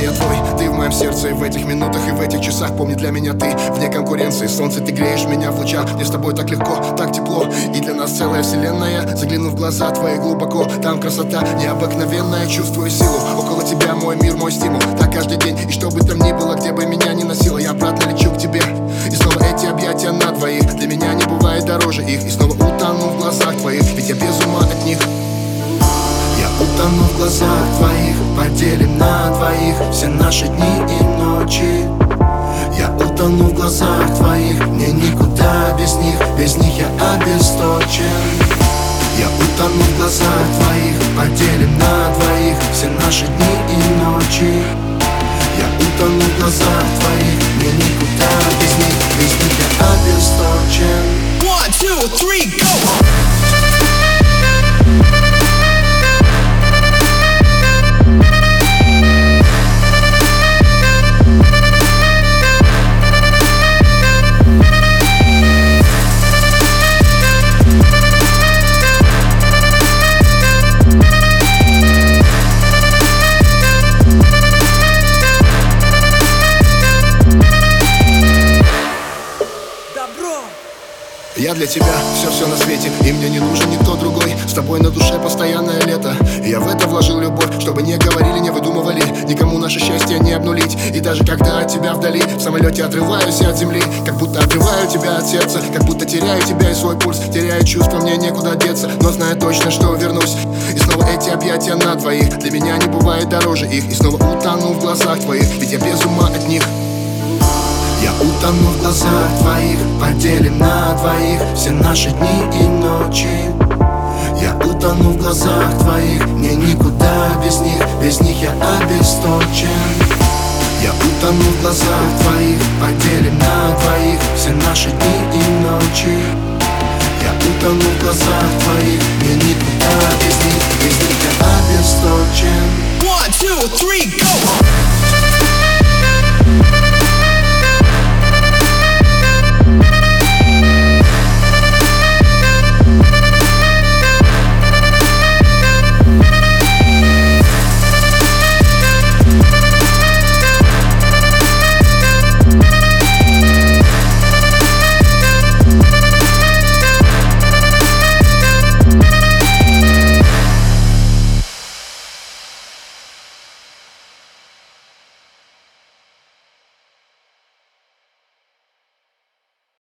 я твой. Ты в моем сердце и в этих минутах И в этих часах. Помни для меня ты Вне конкуренции. Солнце, ты греешь меня в лучах. Мне с тобой так легко, так тепло. И для нас целая вселенная. Загляну в глаза твои глубоко. Там красота необыкновенная. Чувствую силу. Около тебя мой мир, мой стимул. Так каждый день И что бы там ни было, где бы меня ни носило Я обратно лечу к тебе. И снова эти объятия на двоих. Для меня не бывает дороже их. И снова утону в глазах твоих. Ведь я без ума от них. Я утону в глазах твоих Поделим на двоих Все наши дни и ночи. Я утону в глазах твоих Мне никуда без них Без них я обесточен. Я утону в глазах твоих Поделим на двоих Все наши дни и ночи. Я утону в глазах твоих Я для тебя все-все на свете И мне не нужен никто другой. С тобой на душе постоянное лето. Я в это вложил любовь Чтобы не говорили, не выдумывали. Никому наше счастье не обнулить. И даже когда от тебя вдали В самолете отрываюсь от земли. Как будто отрываю тебя от сердца Как будто теряю тебя и свой пульс. Теряю чувства, мне некуда деться Но знаю точно, что вернусь. И снова эти объятия на двоих. Для меня не бывает дороже их. И снова утону в глазах твоих. Ведь я без ума от них утону в глазах твоих Поделим на двоих Все наши дни и ночи. Я утону в глазах твоих Мне никуда без них Без них я обесточен. Я утону в глазах твоих Поделим на двоих Все наши дни и ночи. Я утону в глазах твоих